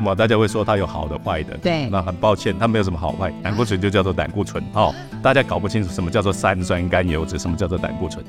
嘛，大家会说它有好的坏的，对那很抱歉，它没有什么好坏，胆固醇就叫做胆固醇，哦，大家搞不清楚什么叫做三酸甘油脂，什么叫做胆固醇。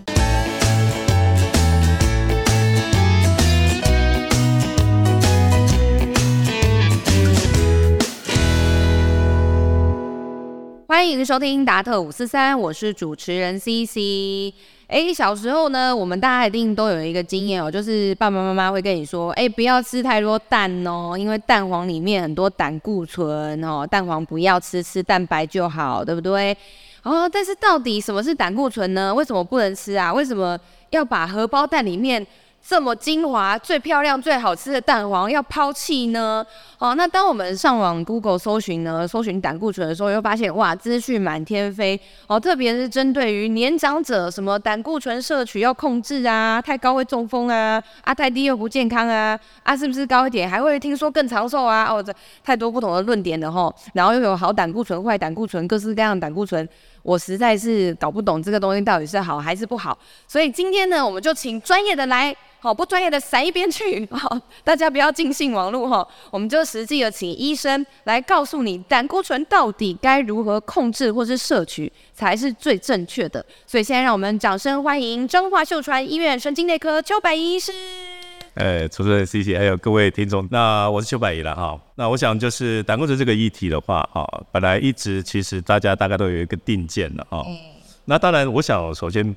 欢迎收听达特五四三，我是主持人 CC。哎，小时候呢，我们大家一定都有一个经验哦，就是爸爸妈妈会跟你说，哎，不要吃太多蛋哦，因为蛋黄里面很多胆固醇哦，蛋黄不要吃，吃蛋白就好，对不对？哦，但是到底什么是胆固醇呢？为什么不能吃啊？为什么要把荷包蛋里面这么精华、最漂亮、最好吃的蛋黄要抛弃呢？哦，那当我们上网 Google 搜寻呢，搜寻胆固醇的时候，又发现哇，资讯满天飞哦，特别是针对于年长者，什么胆固醇摄取要控制啊，太高会中风啊，啊太低又不健康啊，啊是不是高一点还会听说更长寿啊？哦，这太多不同的论点了吼，然后又有好胆固醇、坏胆固醇，各式各样的胆固醇。我实在是搞不懂这个东西到底是好还是不好，所以今天呢，我们就请专业的来，好不专业的闪一边去，好，大家不要尽信网络哈，我们就实际的请医生来告诉你胆固醇到底该如何控制或是摄取才是最正确的。所以现在让我们掌声欢迎彰化秀传医院神经内科邱百医师。呃，主持人 C C 还有各位听众，那我是邱百仪了哈。那我想就是胆固醇这个议题的话，哈，本来一直其实大家大概都有一个定见了哈。那当然，我想首先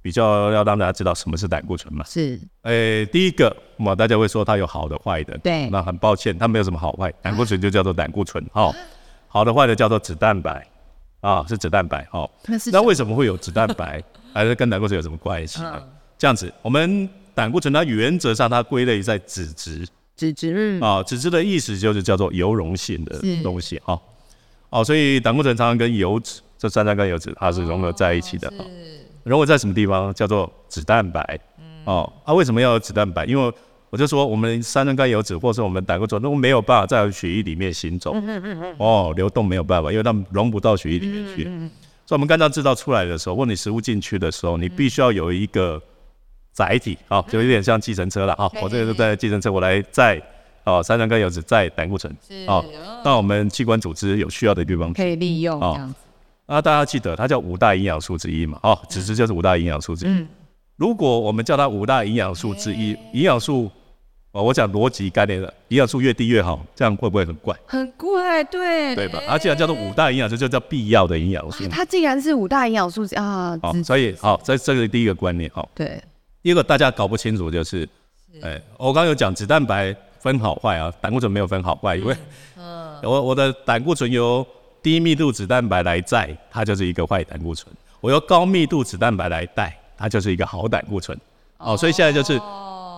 比较要让大家知道什么是胆固醇嘛。是，哎，第一个嘛，大家会说它有好的坏的，对那很抱歉，它没有什么好坏，胆固醇就叫做胆固醇，哈。好的坏的叫做脂蛋白，啊，是脂蛋白，哈。那是那为什么会有脂蛋白？还是跟胆固醇有什么关系啊？这样子，我们胆固醇它原则上它归类在脂质脂质，嗯，啊，脂质的意思就是叫做油溶性的东西哈。哦，所以胆固醇常常跟油脂这三酸甘油脂它是融合在一起的哈。融合在什么地方？叫做脂蛋白。哦，啊，为什么要有脂蛋白？因为我就说我们三酸甘油脂或者是我们胆固醇都没有办法在血液里面行走，哦，流动没有办法，因为它们融不到血液里面去。所以我们肝脏制造出来的时候，或你食物进去的时候，你必须要有一个载体，好、就有点像计程车了，好、我这个是在计程车，我来载哦三酸甘油脂载胆固醇，哦，到我们器官组织有需要的地方去。可以利用哦这样子，啊，大家记得它叫五大营养素之一嘛，哦，脂质就是五大营养素之一。嗯如果我们叫它五大营养素之一，营养素，哦，我讲逻辑概念的，营养素越低越好，这样会不会很怪？很怪，对对吧？它既然叫做五大营养素，就叫必要的营养素嘛。它既然是五大营养素之啊，所以好，这这个是第一个观念。好，对，第一个大家搞不清楚就是，哎，我刚刚有讲脂蛋白分好坏啊，胆固醇没有分好坏，因为我我的胆固醇由低密度脂蛋白来载，它就是一个坏胆固醇；我由高密度脂蛋白来带，它就是一个好胆固醇。哦，所以现在就是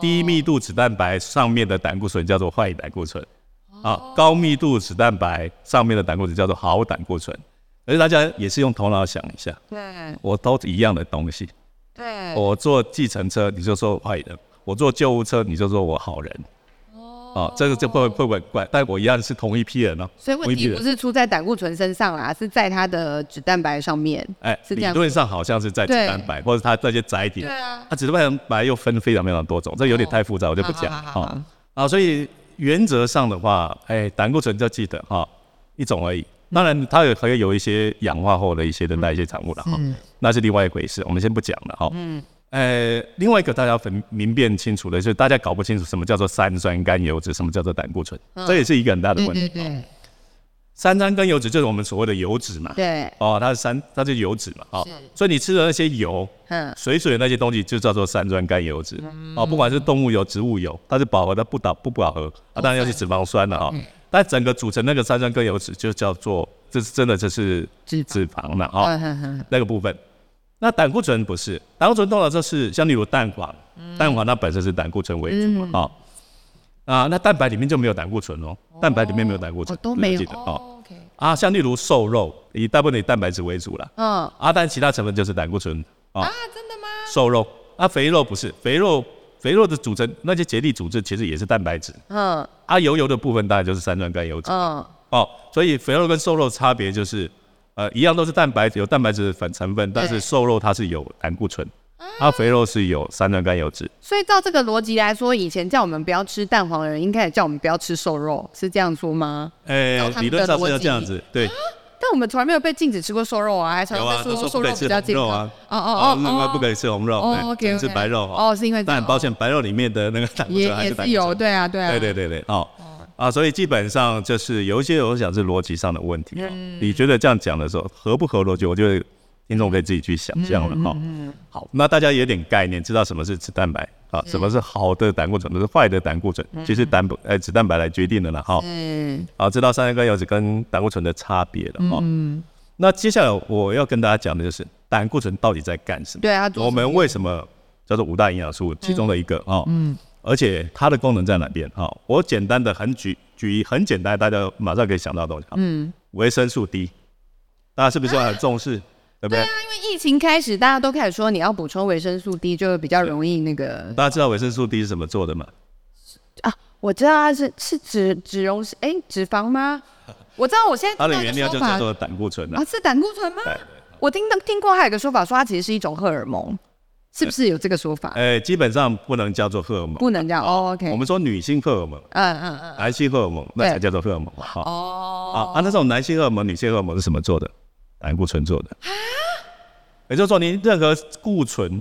低密度脂蛋白上面的胆固醇叫做坏胆固醇，啊，高密度脂蛋白上面的胆固醇叫做好胆固醇。而且大家也是用头脑想一下，对。我都一样的东西，对，我坐计程车你就说我坏人，我坐救护车你就说我好人。哦，这个就会会不会很怪？但我一样是同一批人哦。所以问题不是出在胆固醇身上啦，是在它的脂蛋白上面。哎，理是这样论上好像是在脂蛋白，或者它这些载体。对啊，它脂蛋白又分非常非常多种，这有点太复杂，我就不讲好。啊，所以原则上的话，哎，胆固醇就记得哈，一种而已。当然，它有还有有一些氧化后的一些的代谢产物了哈，那是另外一回事，我们先不讲了哈。嗯。呃，另外一个大家要分明辨清楚的就是，大家搞不清楚什么叫做三酸甘油脂，什么叫做胆固醇，这也是一个很大的问题。对三酸甘油脂就是我们所谓的油脂嘛，对，哦，它是三，它是油脂嘛，哦，所以你吃的那些油，嗯，水水的那些东西就叫做三酸甘油脂，哦，不管是动物油、植物油，它是饱和的不饱不饱和，啊，当然要去脂肪酸了哈，但整个组成那个三酸甘油脂就叫做，这是真的这是脂脂肪了哈，那个部分。那胆固醇不是，胆固醇通常就是像例如蛋黄，蛋黄它本身是胆固醇为主嘛，哦，啊，那蛋白里面就没有胆固醇哦，蛋白里面没有胆固醇哦，都没有记得哦。哦啊，像例如瘦肉，以大部分以蛋白质为主了，嗯啊，但其他成分就是胆固醇啊。真的吗？瘦肉啊，肥肉不是，肥肉肥肉的组成那些结缔组织其实也是蛋白质，嗯啊，油油的部分大概就是三酸甘油脂嗯，哦。所以肥肉跟瘦肉差别就是，呃，一样都是蛋白质有蛋白质的粉成分，但是瘦肉它是有胆固醇，它肥肉是有三酸甘油脂。所以照这个逻辑来说，以前叫我们不要吃蛋黄的人，应该也叫我们不要吃瘦肉，是这样说吗？哎、理论上是要这样子，对。但我们从来没有被禁止吃过瘦肉啊，还常有啊，常被说他说瘦肉比较健康。啊，哦哦另外哦不可以吃红肉，只能吃白肉。哦，是因为但很抱歉，白肉里面的那个胆固也醇还也是有，是胆固醇。对啊，对啊，对对对对，哦啊，所以基本上就是有一些我想是逻辑上的问题。哦嗯你觉得这样讲的时候合不合逻辑？我觉得听众可以自己去想象了哈。好，那大家有点概念，知道什么是脂蛋白啊？什么是好的胆固醇，什么是坏的胆固醇？其实胆呃脂蛋白来决定的了哈。嗯好，知道三酸甘油脂跟胆固醇的差别了哈。嗯那接下来我要跟大家讲的就是胆固醇到底在干什么？对啊，我们为什么叫做五大营养素其中的一个啊？嗯，而且它的功能在哪边？哈、我简单的很举举很简单，大家马上可以想到的东西。嗯，维生素 D，大家是不是很重视？对不对？因为疫情开始，大家都开始说你要补充维生素 D，就会比较容易那个大家知道维生素 D 是怎么做的吗？啊。我知道它是是脂脂溶哎脂肪吗？我知道，我现在它的原料就叫做胆固醇啊啊，。是胆固醇吗？我听到听过还有一个说法，说它其实是一种荷尔蒙，是不是有这个说法？呃，基本上不能叫做荷尔蒙。不能这样哦，OK，我们说女性荷尔蒙、嗯嗯嗯，男性荷尔蒙，那才叫做荷尔蒙哦，啊啊，那这种男性荷尔蒙、女性荷尔蒙是什么做的？胆固醇做的啊。也就是说，你任何固醇、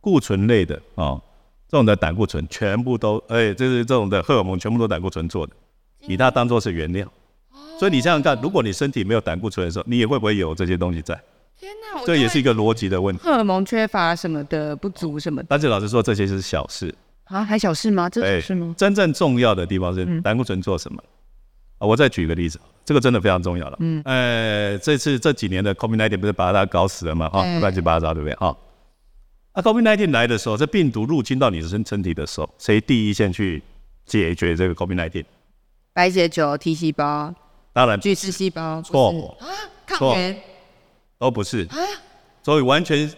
固醇类的哦，这种的胆固醇全部都，哎，就是这种的荷尔蒙全部都胆固醇做的，以它当做是原料。所以你想想看，如果你身体没有胆固醇的时候，你也会不会有这些东西在？天哪，这也是一个逻辑的问题。荷尔蒙缺乏什么的不足什么的但是老实说，这些是小事。啊，还小事吗？这哎是吗？真正重要的地方是胆固醇做什么？啊，我再举一个例子，这个真的非常重要了。嗯，呃，这次这几年的 COVID-19 不是把它搞死了嘛？哈、对乱七八糟，对不对？哈、啊，COVID-19 来的时候，这病毒入侵到你的身身体的时候，谁第一线去解决这个 COVID-19？白血球、T 细胞、当然巨噬细胞，错啊，抗原都不是，所以完全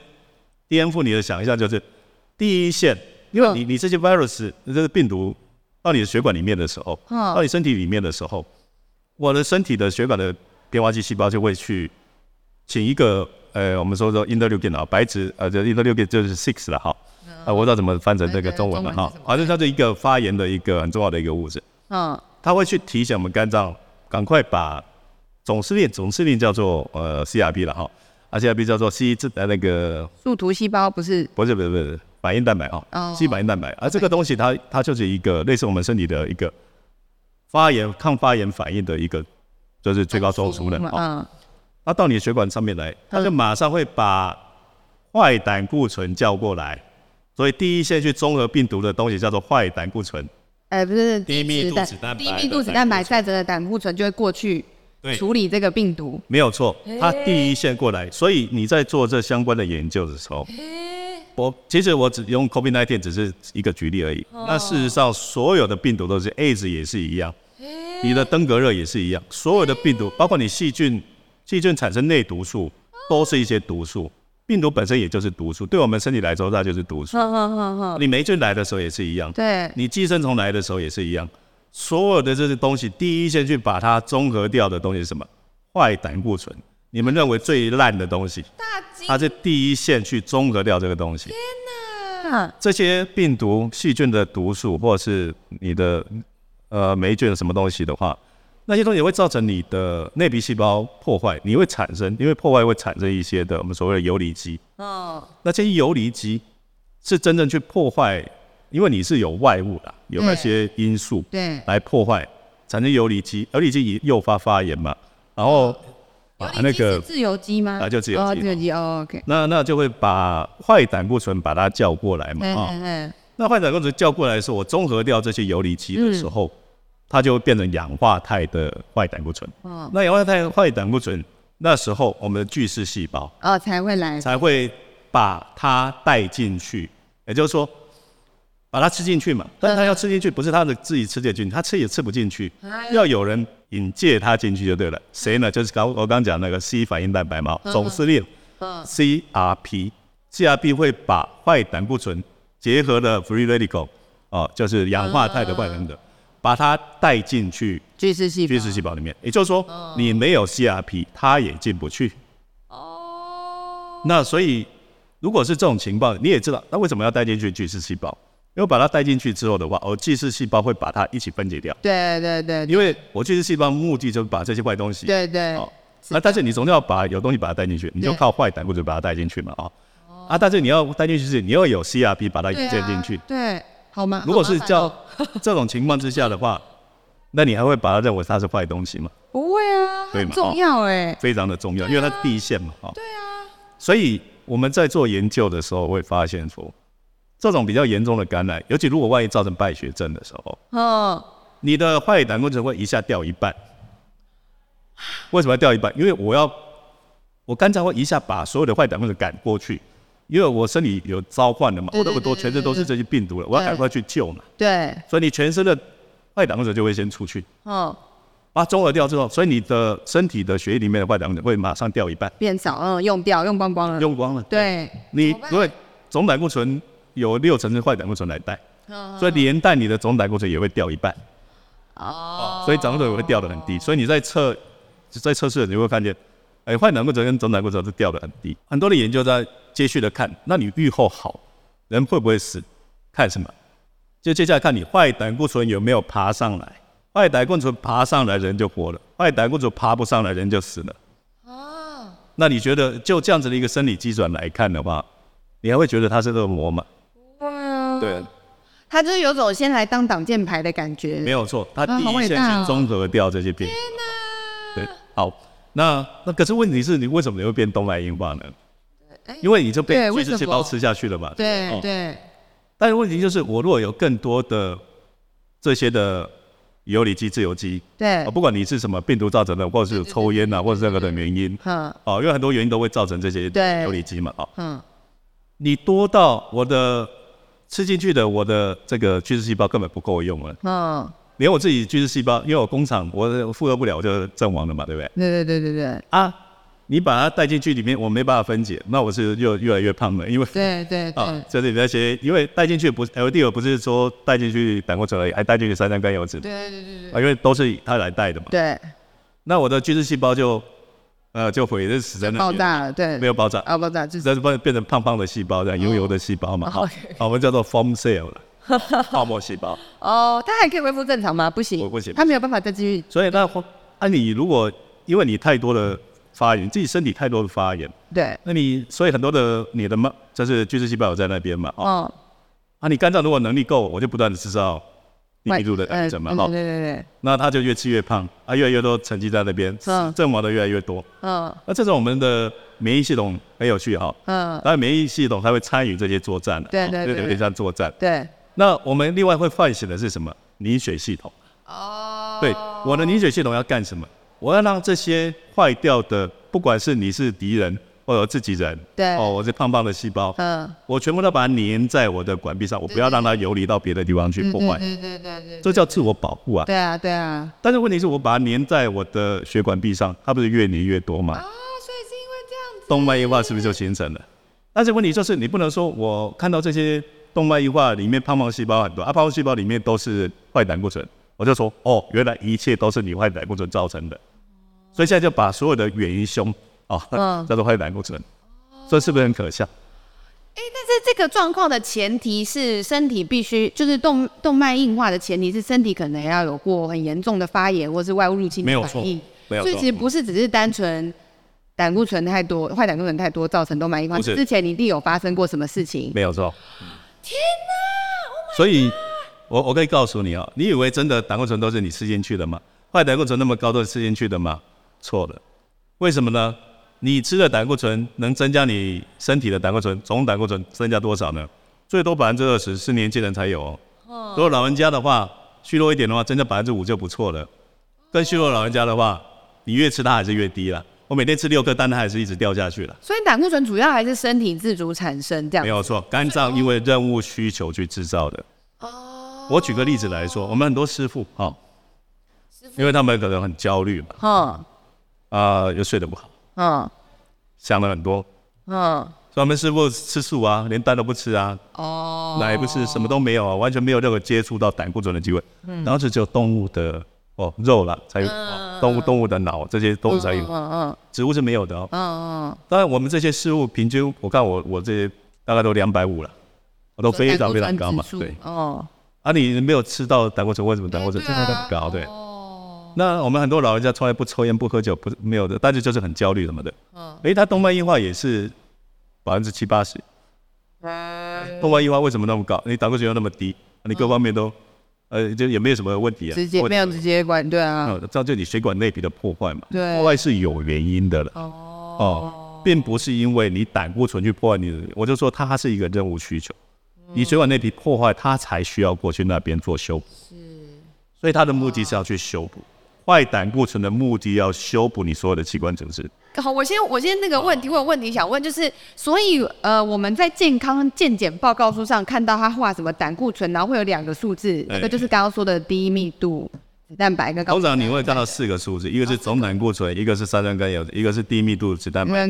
颠覆你的想象，就是第一线，因为你你这些 virus 这个病毒到你的血管里面的时候，嗯。到你身体里面的时候，我的身体的血管的变化剂细胞就会去请一个呃，我们说说 interleukin 啊，白质呃，这 interleukin 就是 six 了哈，啊，我不知道怎么翻成这个中文了哈。反正它是一个发炎的一个很重要的一个物质，嗯。它会去提醒我们肝脏赶快把总司令总司令叫做呃 CRP 了哈，啊 CRP 叫做 C 这呃那个树突细胞不是？不是不是不是反应蛋白啊哦，C 反应蛋白，而这个东西它它就是一个类似我们身体的一个发炎抗发炎反应的一个就是最高中枢了哈，嗯。它到你的血管上面来，它就马上会把坏胆固醇叫过来，所以第一线去中和病毒的东西叫做坏胆固醇。哎不是低密度脂脂蛋白低密度脂蛋白载着的胆固醇就会过去对。处理这个病毒。没有错，它第一线过来，所以你在做这相关的研究的时候，我其实我只用 COVID-19 只是一个举例而已。那事实上，所有的病毒都是 AIDS 也是一样，你的登革热也是一样，所有的病毒，包括你细菌，细菌产生内毒素，都是一些毒素。病毒本身也就是毒素，对我们身体来说，它就是毒素。你霉菌来的时候也是一样，对，你寄生虫来的时候也是一样，所有的这些东西，第一先去把它综合掉的东西是什么？坏胆固醇。你们认为最烂的东西，它是第一线去中和掉这个东西。天哪。这些病毒、细菌的毒素，或者是你的呃霉菌什么东西的话，那些东西也会造成你的内皮细胞破坏，你会产生，因为破坏会产生一些的我们所谓的游离基。哦那这些游离基是真正去破坏，因为你是有外物啦，有那些因素对，来破坏，产生游离基，游离基诱发发炎嘛，然后把那个自由基吗？啊就自由基。哦，自由基哦，OK，那那就会把坏胆固醇把它叫过来嘛嗯啊、那坏胆固醇叫过来的时候，我综合掉这些游离基的时候，它就会变成氧化态的坏胆固醇。哦。那氧化态坏胆固醇，那时候我们的巨噬细胞哦才会来，才会把它带进去，也就是说，把它吃进去嘛。但它要吃进去，不是它的自己吃进去，它吃也吃不进去，要有人引介它进去就对了。谁呢？就是刚我刚讲那个 C 反应蛋白嘛，总司令 CRP，CRP 会把坏胆固醇结合的 free radical 哦，就是氧化态的坏胆固醇，把它带进去巨噬细，巨噬细胞里面。也就是说，你没有 CRP，它也进不去。哦，那所以如果是这种情况，你也知道，那为什么要带进去巨噬细胞？因为把它带进去之后的话，哦，巨噬细胞会把它一起分解掉。对对对，因为我巨噬细胞目的就是把这些坏东西，对对，哦，那但是你总要把有东西把它带进去，你就靠坏胆固醇把它带进去嘛，啊，啊，但是你要带进去是，你要有 CRP 把它引荐进去，对，好吗？如果是叫 这种情况之下的话，那你还会把它认为它是坏东西吗？不会啊，对嘛重要哎，非常的重要，因为它第一线嘛，啊，对啊，所以我们在做研究的时候会发现说，这种比较严重的感染，尤其如果万一造成败血症的时候，嗯，你的坏胆固醇会一下掉一半。为什么要掉一半？因为我要我肝脏会一下把所有的坏胆固醇赶过去，因为我身体有召唤了嘛，我那么多全身都是这些病毒了，我要赶快去救嘛。对，所以你全身的坏胆固醇就会先出去，嗯，把中和掉之后，所以你的身体的血液里面的坏胆固醇会马上掉一半，变少，嗯，用掉，用光光了，用光了。对，你怎么办？因为总胆固醇有六成是坏胆固醇来带，嗯所以连带你的总胆固醇也会掉一半，哦，所以胆固醇也会掉得很低。所以你在测在测试的时候你会看见，哎，坏胆固醇跟总胆固醇都掉得很低。很多的研究在接续的看，那你预后好，人会不会死？看什么？就接下来看你坏胆固醇有没有爬上来。坏胆固醇爬上来，人就活了；坏胆固醇爬不上来，人就死了。哦，那你觉得就这样子的一个生理基转来看的话，你还会觉得它是恶魔吗？对。他就是有种先来当挡箭牌的感觉，没有错，他第一线伟大哦。去综合掉这些病。对，好，那那可是问题是你为什么你会变动脉硬化呢？因为你就被巨噬细胞吃下去了嘛。哦对对，但是问题就是，我如果有更多的这些的游离基、自由基，对。啊，，不管你是什么病毒造成的，或者是抽烟啊，或者任何的原因，嗯。哦，因为很多原因都会造成这些对。游离基嘛，哦，嗯，你多到我的吃进去的我的这个巨噬细胞根本不够用了，嗯，连我自己巨噬细胞，因为我工厂我负荷不了，我就阵亡了嘛，对不对？对对对对对。啊，你把它带进去里面，我没办法分解，那我是又越来越胖了，因为对对啊对，这里那些，因为带进去不是 LDL 不是说带进去胆固醇而已，还带进去三酸甘油脂对对对对啊，因为都是它来带的嘛。对，那我的巨噬细胞就呃就毁，就死在那边，爆炸了，对，没有爆炸，啊爆炸，就是。变变成胖胖的细胞，这样油油的细胞嘛，好，好我们叫做 foam cell 了，泡沫细胞。哦，它还可以恢复正常吗？不行，不不行。它没有办法再继续，所以那啊你如果因为你太多的发炎，自己身体太多的发炎，对，那你所以很多的你的嘛，就是巨噬细胞有在那边嘛，哦，哦，啊你肝脏如果能力够，我就不断的制造低密度的呃癌症嘛，嗯哈、对对对，那他就越吃越胖，啊，越来越多沉积在那边，嗯阵亡的越来越多。嗯那这种我们的免疫系统很有趣哈，嗯，当然免疫系统它会参与这些作战的，哦对对对就有点像作战。对，那我们另外会唤醒的是什么？凝血系统。哦，对，我的凝血系统要干什么？我要让这些坏掉的，不管是你是敌人或者自己人，对。哦，我是胖胖的细胞，嗯，我全部都把它粘在我的管壁上，我不要让它游离到别的地方去破坏，对对对对这叫自我保护啊。对啊对啊，但是问题是我把它粘在我的血管壁上，它不是越粘越多吗？啊，所以是因为这样子，动脉硬化是不是就形成了？但是问题就是你不能说我看到这些动脉硬化里面胖胖细胞很多，啊，胖胖细胞里面都是坏胆固醇，我就说哦，原来一切都是你坏胆固醇造成的，所以现在就把所有的元凶哦，嗯叫做坏胆固醇，这是不是很可笑？但是这个状况的前提是身体必须就是动动脉硬化的前提是身体可能要有过很严重的发炎或是外物入侵没有错的反应，没有错所以其实不是只是单纯胆固醇太多、坏胆固醇太多造成动脉硬化，是之前你一定有发生过什么事情？没有错。天哪！所以，我我可以告诉你啊、你以为真的胆固醇都是你吃进去的吗？坏胆固醇那么高都是吃进去的吗？错了。为什么呢？你吃的胆固醇能增加你身体的胆固醇总胆固醇增加多少呢？最多百分之二十，是年轻人才有哦。如果老人家的话，虚弱一点的话，增加百分之五就不错了。更虚弱的老人家的话，你越吃它还是越低了。我每天吃六颗，但它还是一直掉下去了。所以胆固醇主要还是身体自主产生这样没。有错，肝脏因为任务需求去制造的。哦，我举个例子来说，我们很多师傅哈，因为他们可能很焦虑嘛，嗯啊、又睡得不好，嗯。想了很多，嗯，所以我们师傅吃素啊，连蛋都不吃啊，哦，奶不吃，什么都没有啊，完全没有任何接触到胆固醇的机会，嗯。然后就只有动物的哦肉了才有、哦动物动物的脑这些动物才有，嗯嗯。植物是没有的哦。嗯嗯，当然，我们这些事物平均，我看我我这些大概都两百五了，我都非常非常高嘛。对，哦，啊，你没有吃到胆固醇，为什么胆固醇？对真的啊很高？对。那我们很多老人家从来不抽烟不喝酒，不是没有的，但是就是很焦虑什么的。嗯。诶，他动脉硬化也是百分之七八十。动脉硬化为什么那么高？你胆固醇又那么低，你各方面都，呃，就也没有什么问题啊。直接没有直接管，对啊。嗯，这样就你血管内皮的破坏嘛。对。破坏是有原因的了。哦。哦，并不是因为你胆固醇去破坏你的，我就说它是一个任务需求，你血管内皮破坏，它才需要过去那边做修补。是。所以它的目的是要去修补。坏胆固醇的目的要修补你所有的器官组织。好，我先我先那个问题，我有问题想问，就是所以呃，我们在健康健检报告书上看到他画什么胆固醇，然后会有两个数字，一个就是刚刚说的低密度脂蛋白跟高。通常你会看到四个数字，一个是总胆固醇，一个是三酸甘油，一个是低密度脂蛋白，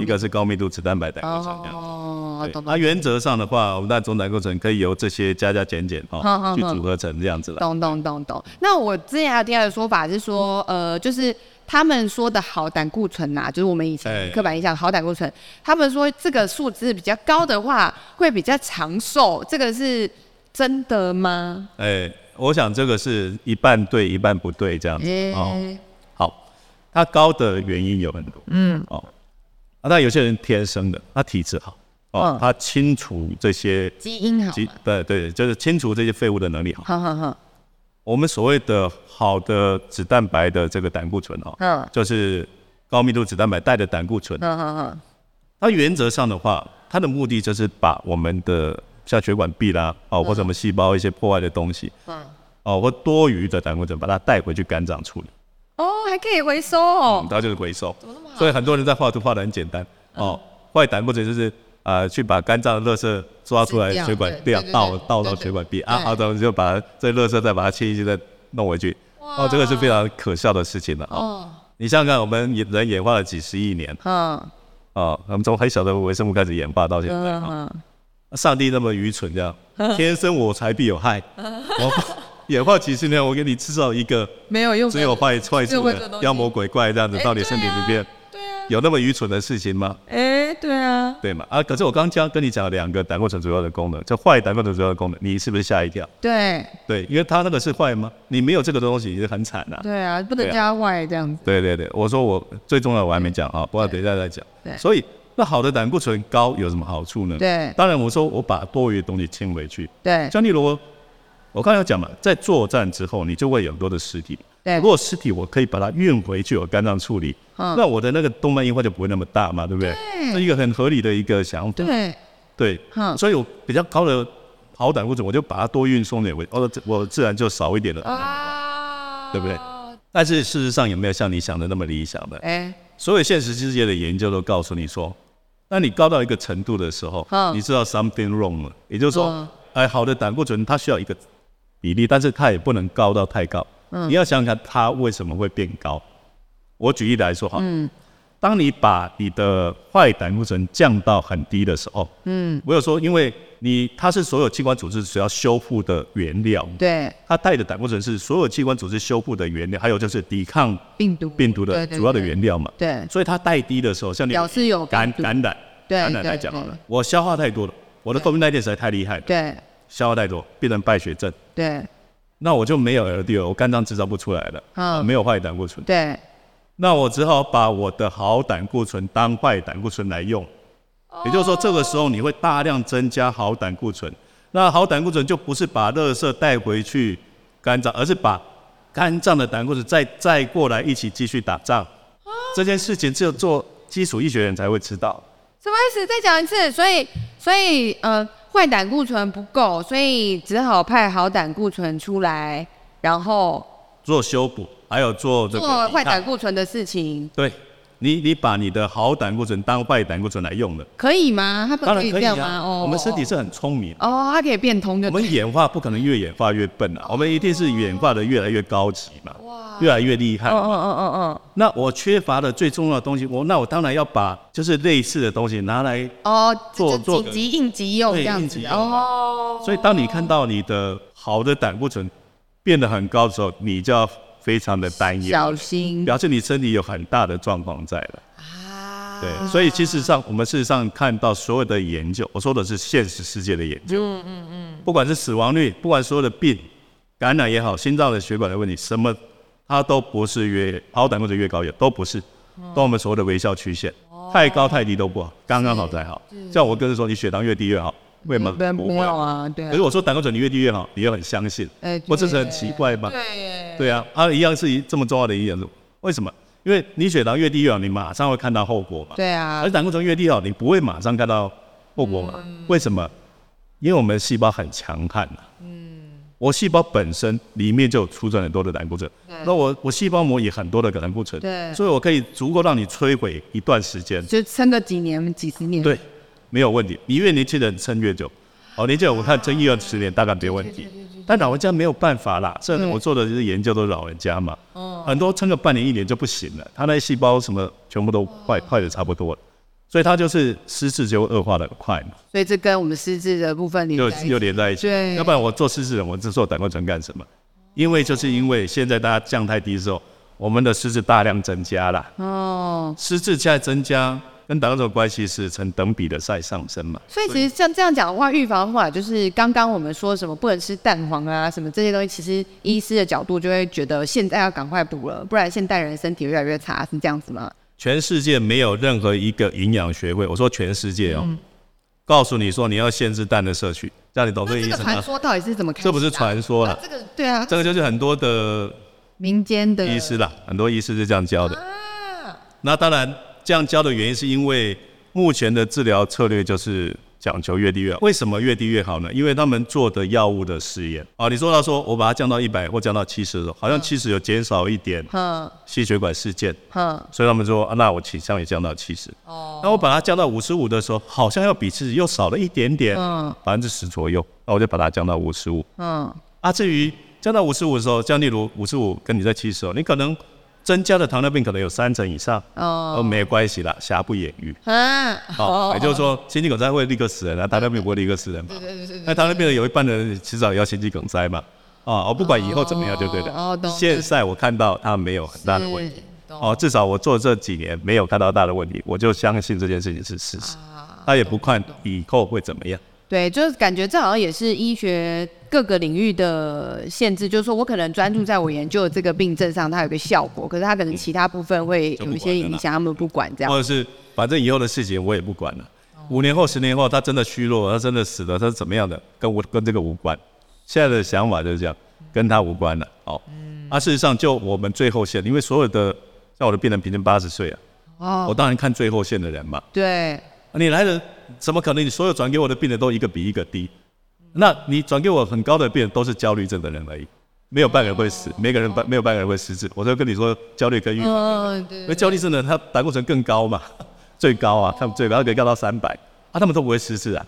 一个是高密度脂蛋白胆固醇。哦，懂。那原则上的话，我们的总胆固醇可以由这些加加减减哦，去组合成这样子了。懂懂懂懂。那我之前还有第二个说法是说，呃，就是他们说的好胆固醇呐，就是我们以前刻板印象好胆固醇，他们说这个数字比较高的话会比较长寿，这个是真的吗？哎，我想这个是一半对一半不对这样子哦。好，它高的原因有很多，嗯，哦，啊，有些人天生的，他体质好。哦，他清除这些基因好，对对，就是清除这些废物的能力好。好好好，我们所谓的好的脂蛋白的这个胆固醇哦，嗯，就是高密度脂蛋白带的胆固醇。嗯嗯嗯，它原则上的话，它的目的就是把我们的像血管壁啦，哦，或什么细胞一些破坏的东西，嗯，哦，或多余的胆固醇，把它带回去肝脏处理。哦，还可以回收哦，它就是回收。所以很多人在画图画的很简单哦，坏胆固醇就是。啊，去把肝脏的垃圾抓出来，血管掉倒倒到血管壁啊，好的就把这垃圾再把它切一切再弄回去。哦，这个是非常可笑的事情了。哦，你想想看，我们人演化了几十亿年，嗯，哦，我们从很小的微生物开始演化到现在，嗯，上帝那么愚蠢，这样 天生我材必有害。我演化几十年，我给你制造一个没有用，只有坏坏处的妖魔鬼怪这样子到你身体里面。有那么愚蠢的事情吗？哎，对啊，对嘛啊！可是我刚刚跟你讲两个胆固醇主要的功能，就坏胆固醇主要的功能，你是不是吓一跳？对，对，因为它那个是坏吗？你没有这个东西，你是很惨的。对啊，不能加坏这样子。对对对，我说我最重要我还没讲啊，不过等一下再讲。对，所以那好的胆固醇高有什么好处呢？对，当然我说我把多余的东西清回去。对，像例如我刚才讲嘛，在作战之后，你就会有很多的尸体。对，如果尸体我可以把它运回去，我肝脏处理。那我的那个动脉硬化就不会那么大嘛，对不对？是一个很合理的一个想法。对，对，所以我比较高的好胆固醇，我就把它多运送点回，哦，我自然就少一点了，啊，对不对？但是事实上有没有像你想的那么理想的？哎，所有现实世界的研究都告诉你说，那你高到一个程度的时候，你知道 something wrong 了，也就是说，哎，好的胆固醇它需要一个比例，但是它也不能高到太高。你要想想看，它为什么会变高？我举例来说哈，嗯，当你把你的坏胆固醇降到很低的时候，嗯，我有说，因为你它是所有器官组织需要修复的原料，对，它带的胆固醇是所有器官组织修复的原料，还有就是抵抗病毒病毒的主要的原料嘛，对，所以它带低的时候，像你表示有感感染，感染来讲好了，我消化太多了，我的 COVID-19 实在太厉害了，对，消化太多变成败血症，对，那我就没有 LDL，我肝脏制造不出来了，嗯，没有坏胆固醇，对。那我只好把我的好胆固醇当坏胆固醇来用，也就是说，这个时候你会大量增加好胆固醇。那好胆固醇就不是把垃圾带回去肝脏，而是把肝脏的胆固醇再再过来一起继续打仗。这件事情只有做基础医学人才会知道。什么意思？再讲一次。所以，所以呃，坏胆固醇不够，所以只好派好胆固醇出来，然后做修补。还有做这个坏胆固醇的事情，对，你你把你的好胆固醇当坏胆固醇来用了，可以吗？它当然可以吗？哦，我们身体是很聪明哦，它可以变通的。我们演化不可能越演化越笨啊，我们一定是演化的越来越高级嘛，哇，越来越厉害。嗯嗯嗯嗯嗯。那我缺乏的最重要的东西，我那我当然要把就是类似的东西拿来哦做做紧急应急用这样子哦。所以当你看到你的好的胆固醇变得很高的时候，你就要。非常的担忧，小心。表示你身体有很大的状况在了。啊，对，所以其实上我们事实上看到所有的研究，我说的是现实世界的研究，嗯嗯嗯，不管是死亡率，不管所有的病，感染也好，心脏的血管的问题，什么它都不是越高胆固醇越高也都不是，都我们所谓的微笑曲线，太高太低都不好，刚刚好才好。像我哥说，你血糖越低越好。为什么？不要啊，对。可是我说胆固醇你越低越好，你又很相信，哎，我这是很奇怪吗？对，对啊，啊，一样是一这么重要的营养素，为什么？因为你血糖越低越好，你马上会看到后果嘛。对啊。而胆固醇越低好，你不会马上看到后果嘛？为什么？因为我们的细胞很强悍呐。嗯。我细胞本身里面就储存很多的胆固醇，那我我细胞膜也很多的胆固醇，对。所以我可以足够让你摧毁一段时间，就撑个几年、几十年。对。没有问题，你越年轻人撑越久。哦，年轻人我看撑一二十年大概没问题，但老人家没有办法啦。这我做的这些研究都是老人家嘛，很多撑个半年一年就不行了，他那细胞什么全部都坏坏的差不多了，所以他就是失智就恶化的快嘛。所以这跟我们失智的部分连就又连在一起。对，要不然我做失智人，我只做胆固醇干什么？因为就是因为现在大家降太低的时候，我们的失智大量增加了。哦，失智在增加。跟胆固醇关系是成等比的在上升嘛？所以其实像这样讲的话，预防的话就是刚刚我们说什么不能吃蛋黄啊，什么这些东西，其实医师的角度就会觉得现在要赶快补了，不然现代人身体越来越差，是这样子吗？全世界没有任何一个营养学会，我说全世界哦，告诉你说你要限制蛋的摄取，让你懂这个意思吗？传说到底是怎么？这不是传说了，这个对啊，这个就是很多的民间的医师啦，很多医师是这样教的。那当然。这样教的原因是因为目前的治疗策略就是讲求越低越好。为什么越低越好呢？因为他们做的药物的试验啊，你说到说我把它降到一百或降到七十的时候，好像七十有减少一点心血管事件，嗯所以他们说啊，那我倾向也降到七十。哦，那我把它降到五十五的时候，好像要比七十又少了一点点，嗯百分之十左右，那我就把它降到五十五。嗯，啊，至于降到五十五的时候，降例如五十五跟你在七十哦，你可能。增加的糖尿病可能有三成以上，哦，没有关系啦，瑕不掩瑜。啊，好，也就是说，心肌梗塞会立刻死人啊，糖尿病不会立刻死人嘛。对对对那糖尿病的有一半的人迟早也要心肌梗塞嘛。啊，我不管以后怎么样就对了。哦，现在我看到他没有很大的问题。哦，至少我做这几年没有看到大的问题，我就相信这件事情是事实。他也不看以后会怎么样。对，就是感觉这好像也是医学各个领域的限制，就是说我可能专注在我研究的这个病症上，它有个效果，可是它可能其他部分会有一些影响，他们不管这样。或者是反正以后的事情我也不管了，五年后、十年后他真的虚弱，他真的死了，他是怎么样的，跟我跟这个无关。现在的想法就是这样，跟他无关了。好，啊，事实上就我们最后线，因为所有的像我的病人平均八十岁啊，哦，我当然看最后线的人嘛。对。你来的怎么可能？你所有转给我的病人都一个比一个低，那你转给我很高的病人都是焦虑症的人而已，没有半个人会死，每个人半没有半个人会失智。我就跟你说，焦虑跟预防，因为焦虑症的他胆固醇更高嘛，最高啊，他们最高可以高到三百，啊，他们都不会失智啊，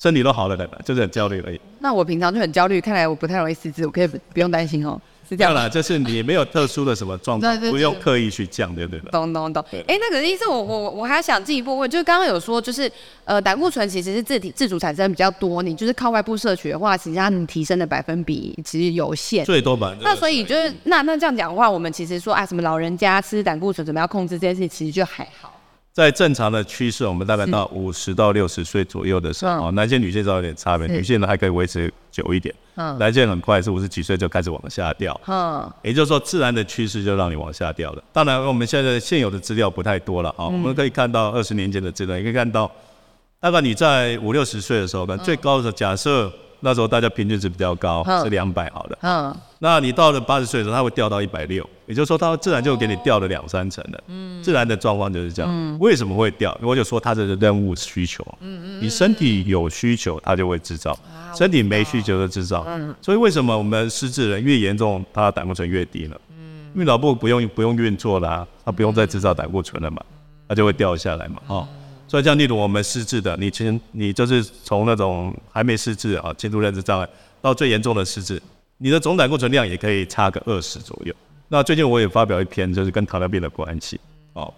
身体都好了的，就是很焦虑而已。那我平常就很焦虑，看来我不太容易失智，我可以不用担心哦。是这样啦，就是你没有特殊的什么状况，不用刻意去降，对不对？懂懂懂。哎，那个意思，我我我还想进一步问，就是刚刚有说，就是呃，胆固醇其实是自体自主产生比较多，你就是靠外部摄取的话，实际上你提升的百分比其实有限，最多吧。那所以就是那那这样讲的话，我们其实说啊，什么老人家吃胆固醇怎么样控制这件事，其实就还好。在正常的趋势，我们大概到五十到六十岁左右的时候，男性女性稍有点差别，女性呢还可以维持久一点，男性很快是五十几岁就开始往下掉，嗯，也就是说自然的趋势就让你往下掉了。当然我们现在现有的资料不太多了啊，我们可以看到二十年前的资料，也可以看到大概你在五六十岁的时候，最高的时候假设。那时候大家平均值比较高，是两百好的。嗯，那你到了八十岁的时候，它会掉到一百六，也就是说它自然就给你掉了两三成的。嗯，自然的状况就是这样。嗯，为什么会掉？我就说它的任务需求。嗯嗯，你身体有需求，它就会制造；身体没需求就制造。嗯，所以为什么我们失智人越严重，他的胆固醇越低呢？嗯，因为脑部不用不用运作啦，它不用再制造胆固醇了嘛，它就会掉下来嘛。哦。所以，像例如我们失智的，你前你就是从那种还没失智啊，轻度认知障碍，到最严重的失智，你的总胆固醇量也可以差个二十左右。那最近我也发表一篇，就是跟糖尿病的关系。哦，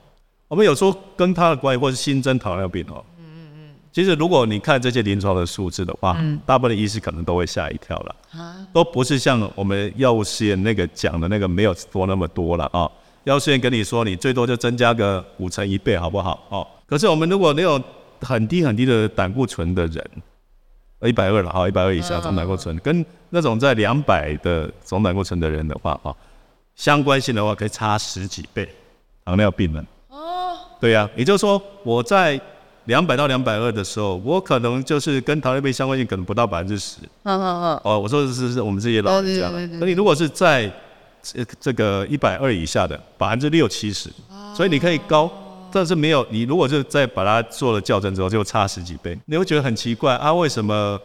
我们有时候跟它的关系，或是新增糖尿病哦。嗯嗯嗯。其实如果你看这些临床的数字的话，大部分的医师可能都会吓一跳了，都不是像我们药物试验那个讲的那个没有多那么多了啊。药物试验跟你说，你最多就增加个五成一倍，好不好？哦，可是我们如果那种很低很低的胆固醇的人，一百二了，哈，一百二以下总胆固醇，跟那种在两百的总胆固醇的人的话，哈，相关性的话可以差十几倍，糖尿病人。哦，对呀，也就是说我在两百到两百二的时候，我可能就是跟糖尿病相关性可能不到百分之十。嗯嗯嗯。哦，我说的是是我们这些老人家。那你如果是在这这个一百二以下的百分之六七十，所以你可以高，但是没有你如果是在把它做了校正之后就差十几倍，你会觉得很奇怪啊？为什么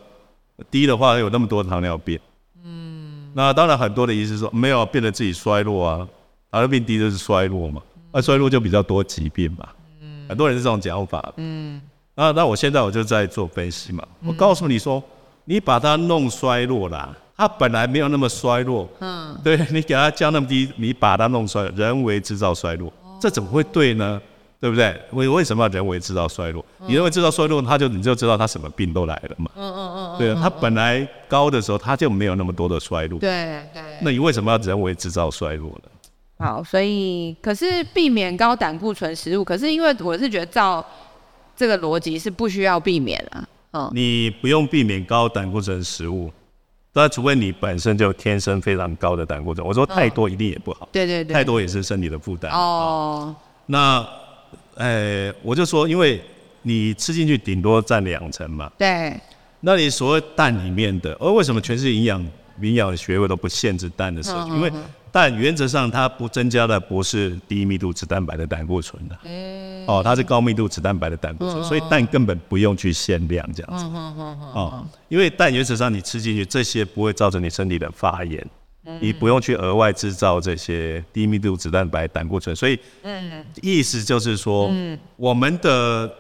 低的话有那么多糖尿病？嗯，那当然很多的意思说没有变得自己衰弱啊，糖尿病低就是衰弱嘛，那衰弱就比较多疾病嘛，嗯，很多人是这种讲法，嗯，啊那我现在我就在做分析嘛，我告诉你说，你把它弄衰弱了。它本来没有那么衰弱，嗯，对你给它降那么低，你把它弄衰，人为制造衰弱，这怎么会对呢？对不对？为为什么要人为制造衰落？你认为制造衰落，他就你就知道他什么病都来了嘛。嗯嗯嗯对啊，他本来高的时候他就没有那么多的衰落。对对。那你为什么要人为制造衰落呢？好，所以可是避免高胆固醇食物，可是因为我是觉得照这个逻辑是不需要避免了。嗯。你不用避免高胆固醇食物。那除非你本身就天生非常高的胆固醇，我说太多一定也不好。对对对，太多也是身体的负担。哦，那，呃，我就说，因为你吃进去顶多占两成嘛。对。那你所谓蛋里面的，而为什么全世界营养营养学会都不限制蛋的摄取？因为蛋原则上，它不增加的不是低密度脂蛋白的胆固醇的，哦，它是高密度脂蛋白的胆固醇，所以蛋根本不用去限量这样子，哦，因为蛋原则上你吃进去这些不会造成你身体的发炎，你不用去额外制造这些低密度脂蛋白胆固醇，所以，嗯意思就是说，我们的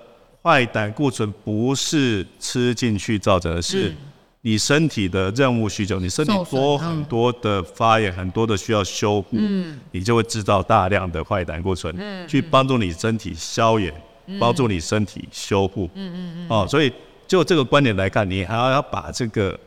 坏胆固醇不是吃进去造成的，是。你身体的任务需求，你身体多很多的发炎，很多的需要修复，你就会制造大量的坏胆固醇，去帮助你身体消炎，帮助你身体修复。嗯嗯嗯。哦，所以就这个观点来看，你还要要把这个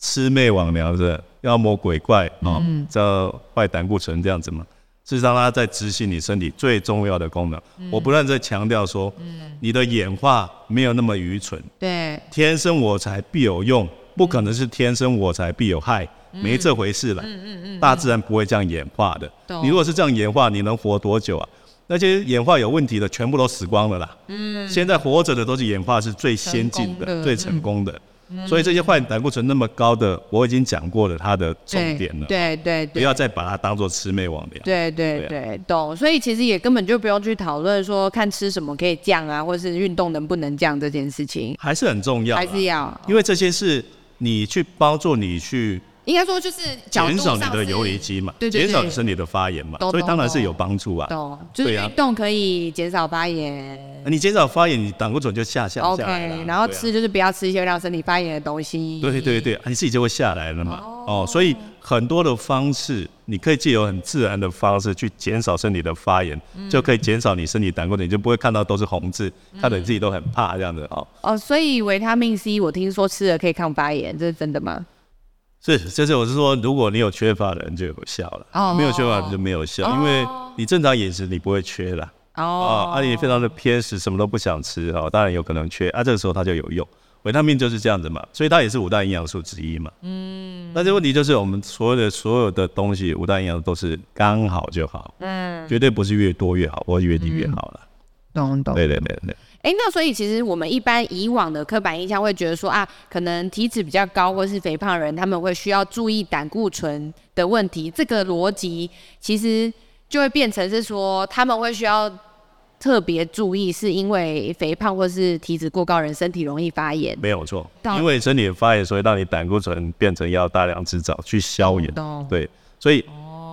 魑魅魍魉的妖魔鬼怪啊，这坏胆固醇这样子嘛，事实上它在执行你身体最重要的功能。我不断在强调说，你的演化没有那么愚蠢，对，天生我材必有用。不可能是天生我材必有害，没这回事了。嗯嗯嗯，大自然不会这样演化的。你如果是这样演化，你能活多久啊？那些演化有问题的，全部都死光了啦。嗯，现在活着的都是演化是最先进的、最成功的。所以这些坏胆固醇那么高的，我已经讲过了它的重点了。对对，不要再把它当做魑魅魍魉。对对对，懂。所以其实也根本就不用去讨论说看吃什么可以降啊，或者是运动能不能降这件事情，还是很重要。还是要，因为这些是。你去帮助你去，应该说就是减少你的游离肌嘛，减少你身体的发炎嘛，所以当然是有帮助啊。懂，就是运动可以减少发炎。你减少发炎，你胆固醇就下下下来了。然后吃就是不要吃一些让身体发炎的东西。对对对，你自己就会下来了嘛。哦，所以很多的方式，你可以借由很自然的方式去减少身体的发炎，就可以减少你身体胆固醇，你就不会看到都是红字，看得你自己都很怕这样子哦。哦，所以维他命 C 我听说吃了可以抗发炎，这是真的吗？是，就是我是说，如果你有缺乏的人就有效了，哦，没有缺乏的就没有效，因为你正常饮食你不会缺了。哦，啊，你非常的偏食，什么都不想吃哦，当然有可能缺啊，这个时候它就有用。维他命就是这样子嘛，所以它也是五大营养素之一嘛。嗯，那这问题就是我们所有的所有的东西，五大营养都是刚好就好，嗯，绝对不是越多越好，或越低越好了。懂懂。对对对对。哎，那所以其实我们一般以往的刻板印象会觉得说啊，可能体脂比较高或是肥胖人，他们会需要注意胆固醇的问题。这个逻辑其实就会变成是说他们会需要。特别注意，是因为肥胖或是体脂过高人身体容易发炎，没有错。因为身体发炎，所以让你胆固醇变成要大量制造去消炎。对，所以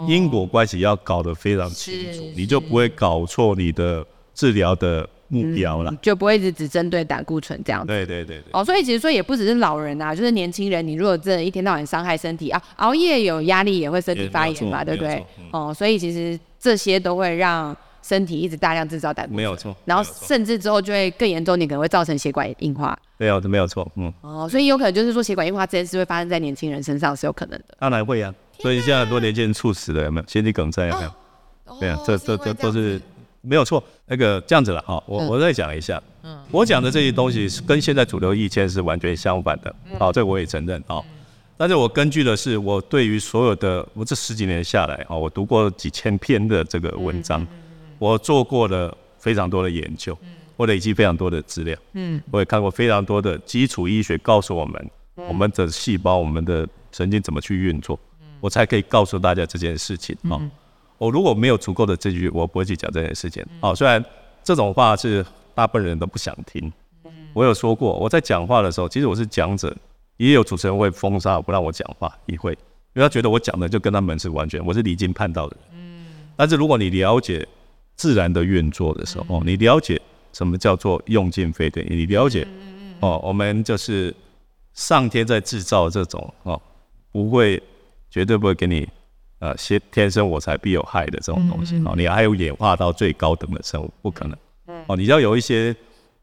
因果关系要搞得非常清楚，你就不会搞错你的治疗的目标了，就不会一直只针对胆固醇这样子。对对对对。哦，所以其实说也不只是老人啊，就是年轻人，你如果真的一天到晚伤害身体啊，熬夜有压力也会身体发炎嘛，对不对？哦，所以其实这些都会让。身体一直大量制造胆固醇，没有错。然后甚至之后就会更严重，你可能会造成血管硬化。没有没有错，嗯，哦，所以有可能就是说血管硬化这件事会发生在年轻人身上是有可能的。当然会啊。所以现在很多年轻人猝死了，有没有？心肌梗塞有没有？对啊，这这这都是没有错。那个这样子了哈，我我再讲一下，嗯，我讲的这些东西是跟现在主流意见是完全相反的，好，这我也承认啊。但是我根据的是我对于所有的我这十几年下来啊，我读过几千篇的这个文章，我做过了非常多的研究，我累积非常多的资料，嗯，我也看过非常多的基础医学告诉我们，我们的细胞、我们的神经怎么去运作，我才可以告诉大家这件事情啊。我如果没有足够的证据，我不会去讲这件事情。哦，虽然这种话是大部分人都不想听，我有说过，我在讲话的时候，其实我是讲者，也有主持人会封杀不让我讲话，也会，因为他觉得我讲的就跟他们是完全，我是离经叛道的人。嗯。但是如果你了解自然的运作的时候，哦，你了解什么叫做用尽非对，你了解，哦，我们就是上天在制造这种哦，不会，绝对不会给你。呃，先天生我材必有害的这种东西哦，你还有演化到最高等的生物，不可能。哦，你要有一些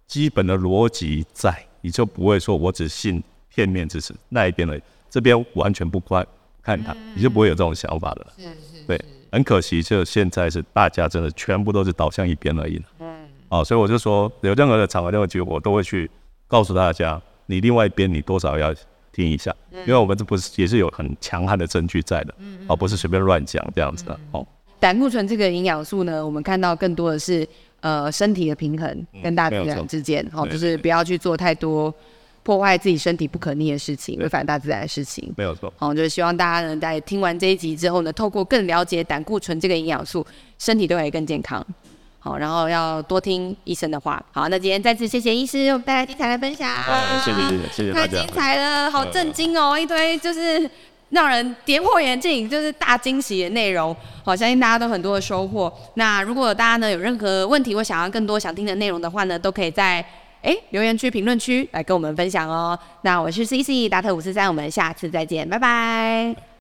基本的逻辑在，你就不会说我只信片面之词那一边的，这边完全不关看它，你就不会有这种想法的。是是。对，很可惜，就现在是大家真的全部都是倒向一边而已。嗯。哦，所以我就说，有任何的场合、任何机会，我都会去告诉大家，你另外一边你多少要。听一下，因为我们这不是也是有很强悍的证据在的，而不是随便乱讲这样子的。哦，胆固醇这个营养素呢，我们看到更多的是呃身体的平衡跟大自然之间，哦，就是不要去做太多破坏自己身体不可逆的事情，违反大自然的事情。没有错。好，就是希望大家呢在听完这一集之后呢，透过更了解胆固醇这个营养素，身体都会更健康。好，然后要多听医生的话。好，那今天再次谢谢医师，我们带来精彩的分享。谢谢谢谢谢谢太精彩了，好震惊哦，一堆就是让人跌破眼镜，就是大惊喜的内容。好，相信大家都很多的收获。那如果大家呢有任何问题或想要更多想听的内容的话呢，都可以在哎留言区评论区来跟我们分享哦。那我是 C C 达特五四三，我们下次再见，拜拜。